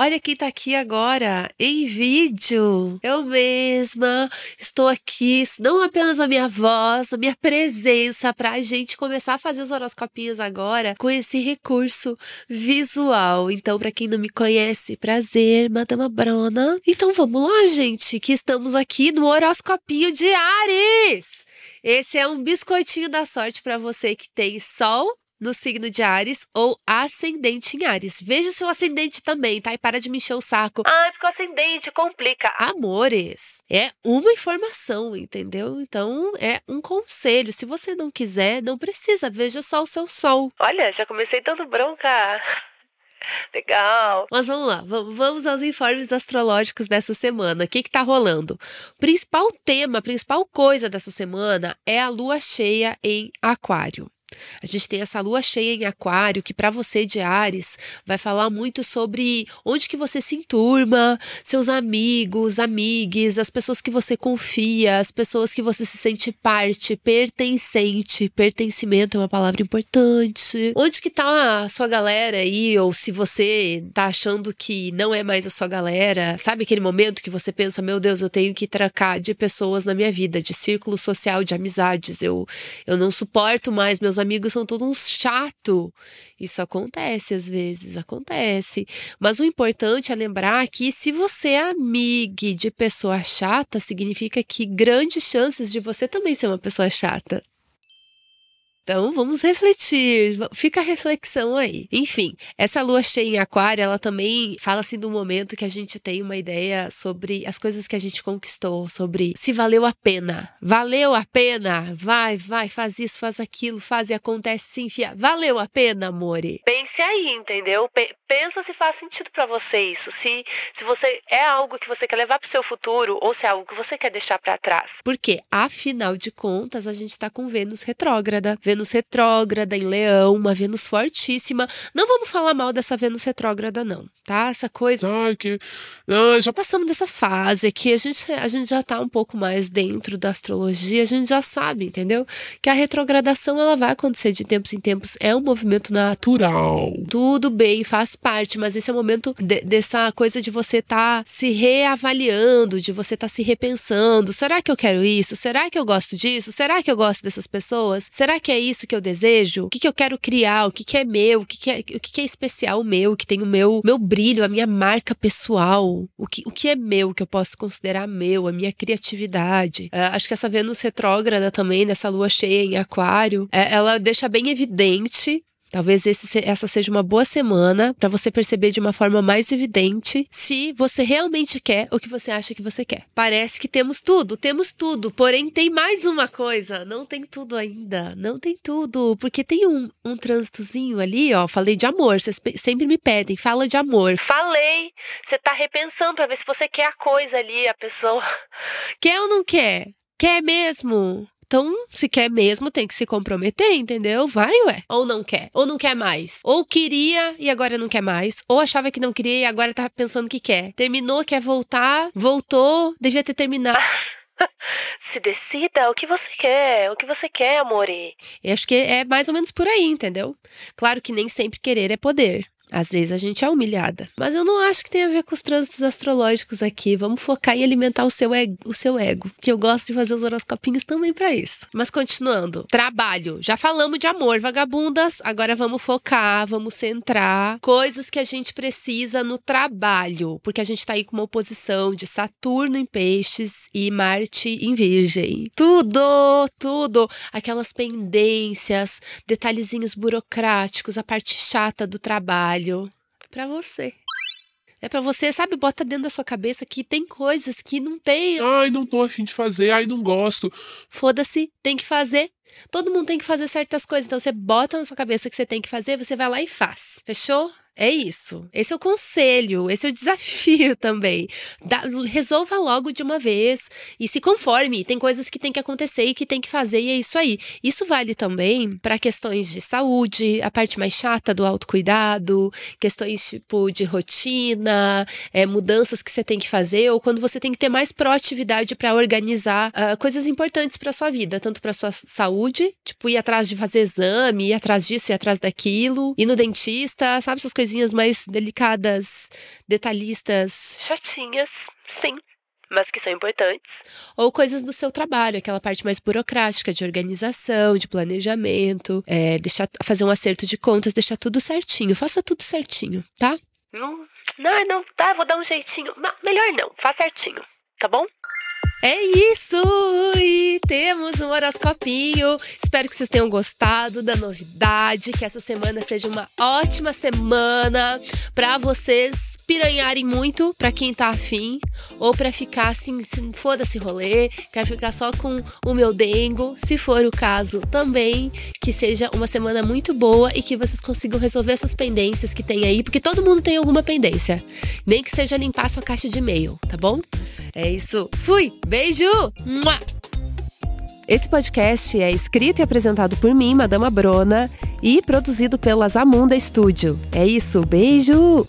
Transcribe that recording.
Olha quem tá aqui agora, em vídeo. Eu mesma estou aqui, não apenas a minha voz, a minha presença, pra gente começar a fazer os horoscopinhos agora com esse recurso visual. Então, para quem não me conhece, prazer, Madama Brona. Então, vamos lá, gente, que estamos aqui no horoscopinho de Ares. Esse é um biscoitinho da sorte para você que tem Sol no signo de Ares ou ascendente em Ares. Veja o seu ascendente também, tá? E para de me encher o saco. Ai, porque o ascendente complica. Amores, é uma informação, entendeu? Então é um conselho. Se você não quiser, não precisa. Veja só o seu sol. Olha, já comecei dando bronca. Legal. Mas vamos lá, vamos aos informes astrológicos dessa semana. O que está rolando? O principal tema, a principal coisa dessa semana é a lua cheia em Aquário. A gente tem essa lua cheia em aquário que para você de Ares vai falar muito sobre onde que você se enturma, seus amigos, amigues, as pessoas que você confia, as pessoas que você se sente parte, pertencente. Pertencimento é uma palavra importante. Onde que tá a sua galera aí ou se você tá achando que não é mais a sua galera, sabe aquele momento que você pensa, meu Deus, eu tenho que tracar de pessoas na minha vida, de círculo social, de amizades. Eu eu não suporto mais meus amigos são todos uns chato. Isso acontece às vezes, acontece. Mas o importante é lembrar que se você é amigo de pessoa chata, significa que grandes chances de você também ser uma pessoa chata. Então, vamos refletir. Fica a reflexão aí. Enfim, essa lua cheia em aquário, ela também fala assim do momento que a gente tem uma ideia sobre as coisas que a gente conquistou, sobre se valeu a pena. Valeu a pena? Vai, vai, faz isso, faz aquilo, faz e acontece sim, fia. Valeu a pena, amore? Pense aí, entendeu? P pensa se faz sentido para você isso. Se, se você é algo que você quer levar pro seu futuro ou se é algo que você quer deixar para trás. Porque, afinal de contas, a gente tá com Vênus retrógrada. Vênus Vênus retrógrada em Leão, uma Vênus fortíssima. Não vamos falar mal dessa Vênus retrógrada, não, tá? Essa coisa. Ai, que. Ai, já passamos dessa fase aqui. A gente, a gente já tá um pouco mais dentro da astrologia, a gente já sabe, entendeu? Que a retrogradação ela vai acontecer de tempos em tempos. É um movimento natural. Tudo bem, faz parte, mas esse é o momento de, dessa coisa de você tá se reavaliando, de você tá se repensando. Será que eu quero isso? Será que eu gosto disso? Será que eu gosto dessas pessoas? Será que é isso que eu desejo? O que, que eu quero criar? O que, que é meu? O que, que é, o que, que é especial meu? Que tem o meu, meu brilho, a minha marca pessoal? O que, o que é meu que eu posso considerar meu? A minha criatividade? Uh, acho que essa Vênus retrógrada também, nessa lua cheia em Aquário, é, ela deixa bem evidente Talvez esse, essa seja uma boa semana para você perceber de uma forma mais evidente se você realmente quer o que você acha que você quer. Parece que temos tudo, temos tudo, porém tem mais uma coisa. Não tem tudo ainda, não tem tudo, porque tem um, um trânsitozinho ali, ó. Falei de amor, vocês sempre me pedem, fala de amor. Falei, você tá repensando para ver se você quer a coisa ali, a pessoa. Quer ou não quer? Quer mesmo? Então, se quer mesmo, tem que se comprometer, entendeu? Vai, ué. Ou não quer, ou não quer mais. Ou queria e agora não quer mais. Ou achava que não queria e agora tá pensando que quer. Terminou, quer voltar, voltou, devia ter terminado. Se decida o que você quer, o que você quer, amore. Eu acho que é mais ou menos por aí, entendeu? Claro que nem sempre querer é poder. Às vezes a gente é humilhada. Mas eu não acho que tem a ver com os trânsitos astrológicos aqui. Vamos focar em alimentar o seu ego, o seu ego que eu gosto de fazer os horoscopinhos também para isso. Mas continuando. Trabalho. Já falamos de amor, vagabundas. Agora vamos focar, vamos centrar coisas que a gente precisa no trabalho, porque a gente tá aí com uma oposição de Saturno em Peixes e Marte em Virgem. Tudo, tudo, aquelas pendências, detalhezinhos burocráticos, a parte chata do trabalho trabalho para você. É para você, sabe? Bota dentro da sua cabeça que tem coisas que não tem. Ai, não tô afim de fazer, ai, não gosto. Foda-se, tem que fazer. Todo mundo tem que fazer certas coisas. Então você bota na sua cabeça que você tem que fazer, você vai lá e faz. Fechou? É isso. Esse é o conselho, esse é o desafio também. Da, resolva logo de uma vez e se conforme. Tem coisas que tem que acontecer e que tem que fazer, e é isso aí. Isso vale também para questões de saúde, a parte mais chata do autocuidado, questões tipo de rotina, é, mudanças que você tem que fazer, ou quando você tem que ter mais proatividade para organizar uh, coisas importantes para sua vida, tanto para sua saúde, tipo ir atrás de fazer exame, ir atrás disso, ir atrás daquilo, ir no dentista, sabe essas coisas coisinhas mais delicadas, detalhistas, chatinhas, sim, mas que são importantes, ou coisas do seu trabalho, aquela parte mais burocrática de organização, de planejamento, é, deixar, fazer um acerto de contas, deixar tudo certinho, faça tudo certinho, tá? Não, não, não, tá, vou dar um jeitinho, melhor não, faça certinho, tá bom? É isso! E temos um horoscopinho. Espero que vocês tenham gostado da novidade, que essa semana seja uma ótima semana para vocês piranharem muito para quem tá afim, ou para ficar assim, foda-se rolê, quero ficar só com o meu dengo, se for o caso também, que seja uma semana muito boa e que vocês consigam resolver essas pendências que tem aí, porque todo mundo tem alguma pendência, nem que seja limpar sua caixa de e-mail, tá bom? É isso. Fui! Beijo! Mua! Esse podcast é escrito e apresentado por mim, Madama Brona, e produzido pela Zamunda Studio. É isso, beijo!